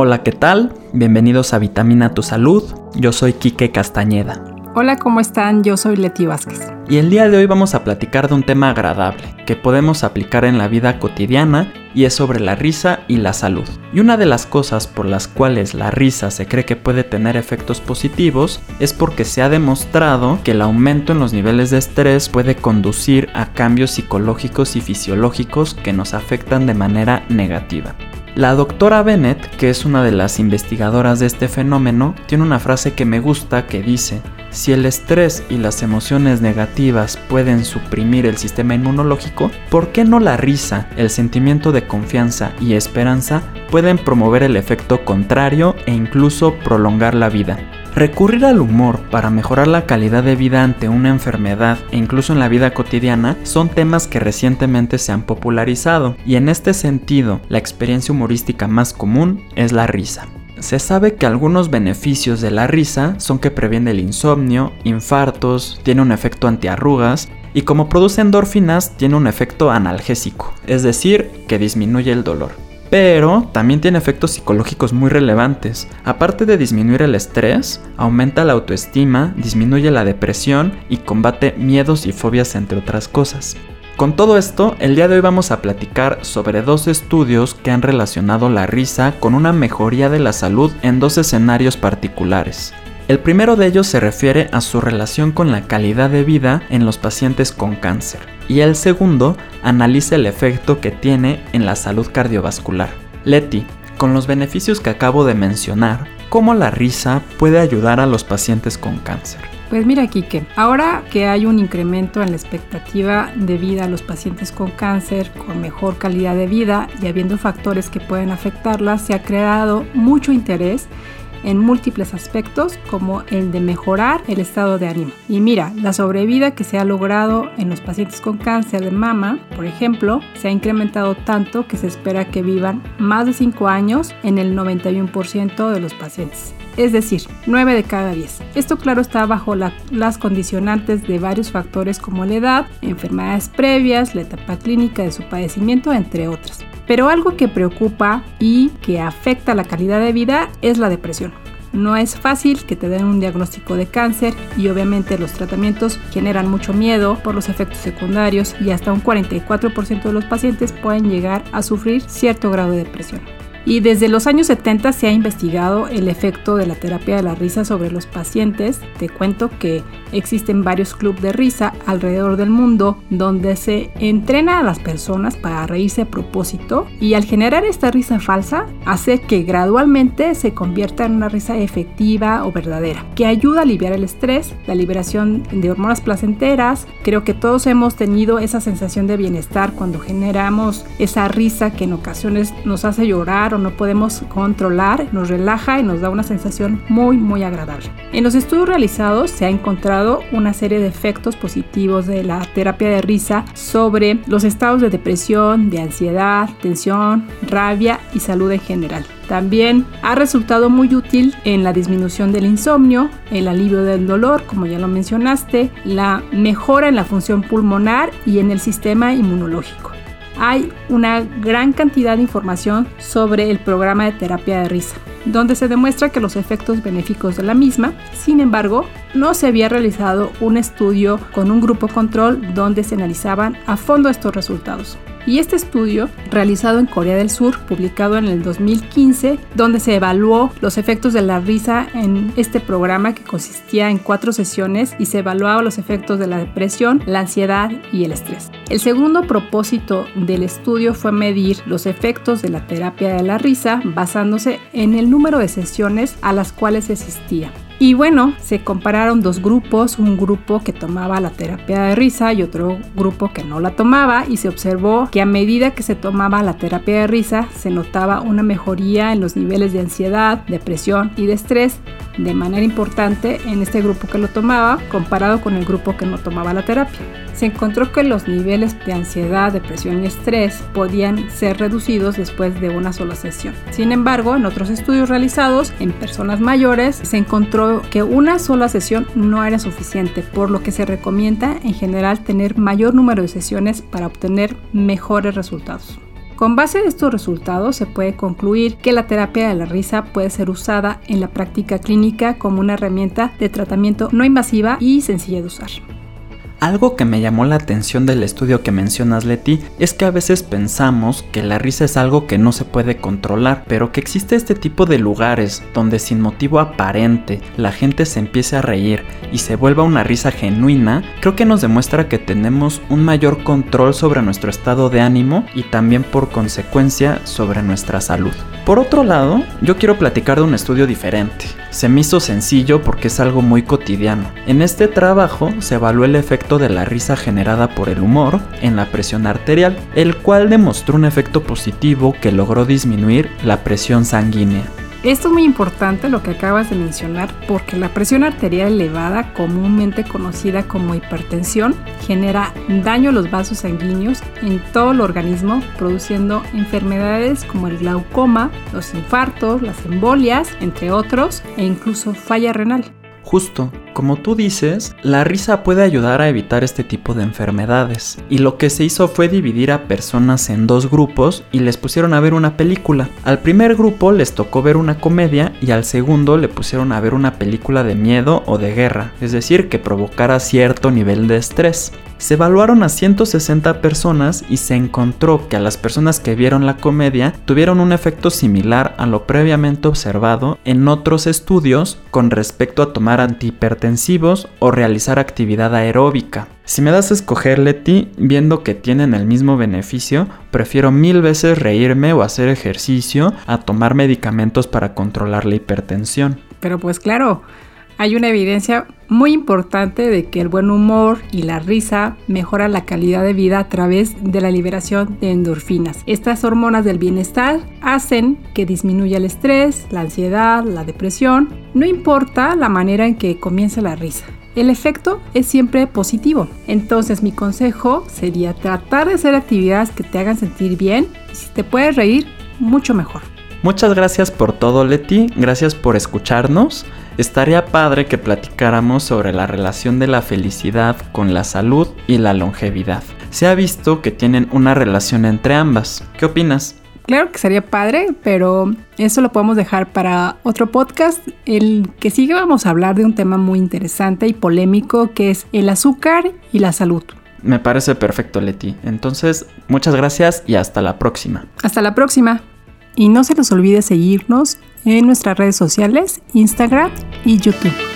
Hola, ¿qué tal? Bienvenidos a Vitamina Tu Salud. Yo soy Quique Castañeda. Hola, ¿cómo están? Yo soy Leti Vázquez. Y el día de hoy vamos a platicar de un tema agradable que podemos aplicar en la vida cotidiana y es sobre la risa y la salud. Y una de las cosas por las cuales la risa se cree que puede tener efectos positivos es porque se ha demostrado que el aumento en los niveles de estrés puede conducir a cambios psicológicos y fisiológicos que nos afectan de manera negativa. La doctora Bennett, que es una de las investigadoras de este fenómeno, tiene una frase que me gusta que dice, si el estrés y las emociones negativas pueden suprimir el sistema inmunológico, ¿por qué no la risa, el sentimiento de confianza y esperanza pueden promover el efecto contrario e incluso prolongar la vida? Recurrir al humor para mejorar la calidad de vida ante una enfermedad e incluso en la vida cotidiana son temas que recientemente se han popularizado y en este sentido la experiencia humorística más común es la risa. Se sabe que algunos beneficios de la risa son que previene el insomnio, infartos, tiene un efecto antiarrugas y como produce endorfinas tiene un efecto analgésico, es decir, que disminuye el dolor. Pero también tiene efectos psicológicos muy relevantes. Aparte de disminuir el estrés, aumenta la autoestima, disminuye la depresión y combate miedos y fobias entre otras cosas. Con todo esto, el día de hoy vamos a platicar sobre dos estudios que han relacionado la risa con una mejoría de la salud en dos escenarios particulares. El primero de ellos se refiere a su relación con la calidad de vida en los pacientes con cáncer y el segundo analiza el efecto que tiene en la salud cardiovascular. Leti, con los beneficios que acabo de mencionar, ¿cómo la risa puede ayudar a los pacientes con cáncer? Pues mira, Kike, ahora que hay un incremento en la expectativa de vida a los pacientes con cáncer, con mejor calidad de vida y habiendo factores que pueden afectarlas, se ha creado mucho interés en múltiples aspectos como el de mejorar el estado de ánimo. Y mira, la sobrevida que se ha logrado en los pacientes con cáncer de mama, por ejemplo, se ha incrementado tanto que se espera que vivan más de 5 años en el 91% de los pacientes es decir, 9 de cada 10. Esto claro está bajo las condicionantes de varios factores como la edad, enfermedades previas, la etapa clínica de su padecimiento, entre otras. Pero algo que preocupa y que afecta la calidad de vida es la depresión. No es fácil que te den un diagnóstico de cáncer y obviamente los tratamientos generan mucho miedo por los efectos secundarios y hasta un 44% de los pacientes pueden llegar a sufrir cierto grado de depresión. Y desde los años 70 se ha investigado el efecto de la terapia de la risa sobre los pacientes. Te cuento que existen varios clubes de risa alrededor del mundo donde se entrena a las personas para reírse a propósito y al generar esta risa falsa hace que gradualmente se convierta en una risa efectiva o verdadera, que ayuda a aliviar el estrés, la liberación de hormonas placenteras. Creo que todos hemos tenido esa sensación de bienestar cuando generamos esa risa que en ocasiones nos hace llorar no podemos controlar, nos relaja y nos da una sensación muy muy agradable. En los estudios realizados se ha encontrado una serie de efectos positivos de la terapia de risa sobre los estados de depresión, de ansiedad, tensión, rabia y salud en general. También ha resultado muy útil en la disminución del insomnio, el alivio del dolor, como ya lo mencionaste, la mejora en la función pulmonar y en el sistema inmunológico hay una gran cantidad de información sobre el programa de terapia de risa, donde se demuestra que los efectos benéficos de la misma, sin embargo, no se había realizado un estudio con un grupo control donde se analizaban a fondo estos resultados. Y este estudio, realizado en Corea del Sur, publicado en el 2015, donde se evaluó los efectos de la risa en este programa que consistía en cuatro sesiones y se evaluaba los efectos de la depresión, la ansiedad y el estrés. El segundo propósito del estudio fue medir los efectos de la terapia de la risa basándose en el número de sesiones a las cuales asistía. Y bueno, se compararon dos grupos, un grupo que tomaba la terapia de risa y otro grupo que no la tomaba y se observó que a medida que se tomaba la terapia de risa se notaba una mejoría en los niveles de ansiedad, depresión y de estrés de manera importante en este grupo que lo tomaba comparado con el grupo que no tomaba la terapia. Se encontró que los niveles de ansiedad, depresión y estrés podían ser reducidos después de una sola sesión. Sin embargo, en otros estudios realizados en personas mayores se encontró que una sola sesión no era suficiente, por lo que se recomienda en general tener mayor número de sesiones para obtener mejores resultados. Con base en estos resultados se puede concluir que la terapia de la risa puede ser usada en la práctica clínica como una herramienta de tratamiento no invasiva y sencilla de usar. Algo que me llamó la atención del estudio que mencionas Leti es que a veces pensamos que la risa es algo que no se puede controlar, pero que existe este tipo de lugares donde sin motivo aparente la gente se empiece a reír y se vuelva una risa genuina, creo que nos demuestra que tenemos un mayor control sobre nuestro estado de ánimo y también por consecuencia sobre nuestra salud. Por otro lado, yo quiero platicar de un estudio diferente. Se me hizo sencillo porque es algo muy cotidiano. En este trabajo se evaluó el efecto de la risa generada por el humor en la presión arterial, el cual demostró un efecto positivo que logró disminuir la presión sanguínea. Esto es muy importante lo que acabas de mencionar porque la presión arterial elevada, comúnmente conocida como hipertensión, genera daño a los vasos sanguíneos en todo el organismo, produciendo enfermedades como el glaucoma, los infartos, las embolias, entre otros, e incluso falla renal. Justo, como tú dices, la risa puede ayudar a evitar este tipo de enfermedades. Y lo que se hizo fue dividir a personas en dos grupos y les pusieron a ver una película. Al primer grupo les tocó ver una comedia y al segundo le pusieron a ver una película de miedo o de guerra, es decir, que provocara cierto nivel de estrés. Se evaluaron a 160 personas y se encontró que a las personas que vieron la comedia tuvieron un efecto similar a lo previamente observado en otros estudios con respecto a tomar o realizar actividad aeróbica. Si me das a escoger Leti, viendo que tienen el mismo beneficio, prefiero mil veces reírme o hacer ejercicio a tomar medicamentos para controlar la hipertensión. Pero pues claro, hay una evidencia muy importante de que el buen humor y la risa mejoran la calidad de vida a través de la liberación de endorfinas. Estas hormonas del bienestar hacen que disminuya el estrés, la ansiedad, la depresión, no importa la manera en que comience la risa. El efecto es siempre positivo. Entonces mi consejo sería tratar de hacer actividades que te hagan sentir bien y si te puedes reír, mucho mejor. Muchas gracias por todo Leti, gracias por escucharnos. Estaría padre que platicáramos sobre la relación de la felicidad con la salud y la longevidad. Se ha visto que tienen una relación entre ambas. ¿Qué opinas? Claro que sería padre, pero eso lo podemos dejar para otro podcast. El que sigue vamos a hablar de un tema muy interesante y polémico que es el azúcar y la salud. Me parece perfecto, Leti. Entonces, muchas gracias y hasta la próxima. Hasta la próxima. Y no se les olvide seguirnos en nuestras redes sociales, Instagram y YouTube.